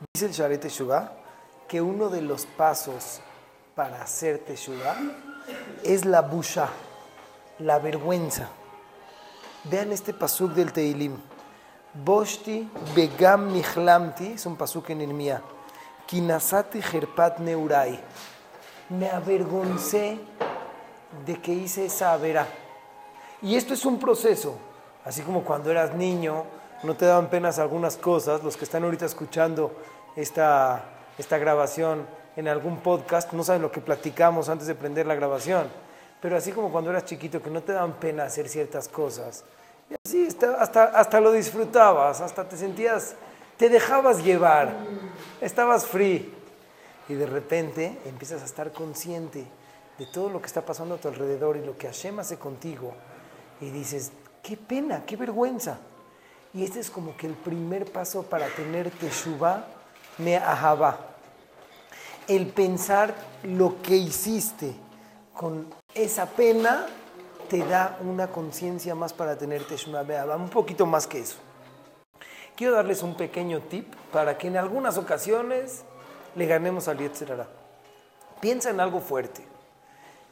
Dice el Sharet Teshuvah que uno de los pasos para hacer Teshuvah es la busha, la vergüenza. Vean este pasuk del Teilim. Boshti begam nihlamti, es un pasuk en Irmía. Kinasati herpat neurai. Me avergoncé de que hice esa avera. Y esto es un proceso. Así como cuando eras niño, no te daban penas algunas cosas. Los que están ahorita escuchando esta, esta grabación en algún podcast no saben lo que platicamos antes de prender la grabación. Pero así como cuando eras chiquito, que no te daban pena hacer ciertas cosas. Y así hasta, hasta lo disfrutabas, hasta te sentías, te dejabas llevar, estabas free. Y de repente empiezas a estar consciente de todo lo que está pasando a tu alrededor y lo que Hashem hace contigo. Y dices, qué pena, qué vergüenza. Y este es como que el primer paso para tener Teshuvah me ahaba. El pensar lo que hiciste con esa pena te da una conciencia más para tener Teshuvah Be'ahava, un poquito más que eso. Quiero darles un pequeño tip para que en algunas ocasiones le ganemos al Yetzirah. Piensa en algo fuerte.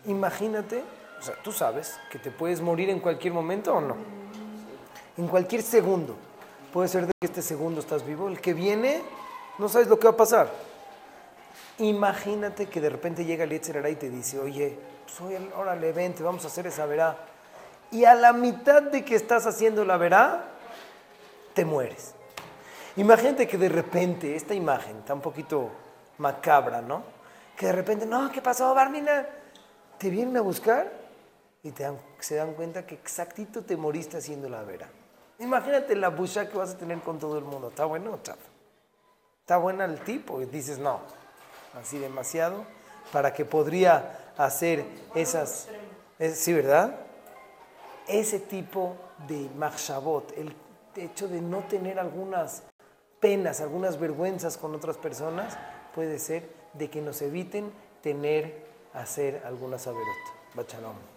Imagínate, o sea, tú sabes que te puedes morir en cualquier momento o no. En cualquier segundo. Puede ser de que este segundo estás vivo. El que viene, no sabes lo que va a pasar. Imagínate que de repente llega el Yetzirah y te dice, oye, soy el, órale, vente, vamos a hacer esa verá. Y a la mitad de que estás haciendo la verá, te mueres. Imagínate que de repente, esta imagen está un poquito macabra, ¿no? Que de repente, no, ¿qué pasó, Barmina? Te vienen a buscar y te se dan cuenta que exactito te moriste haciendo la vera. Imagínate la busha que vas a tener con todo el mundo. ¿Está bueno o chafa? ¿Está buena el tipo? Y dices, no, así demasiado, para que podría hacer esas... sí, ¿verdad? Ese tipo de machshavot, el hecho de no tener algunas penas, algunas vergüenzas con otras personas, puede ser de que nos eviten tener, hacer algunas averot. Bachalom.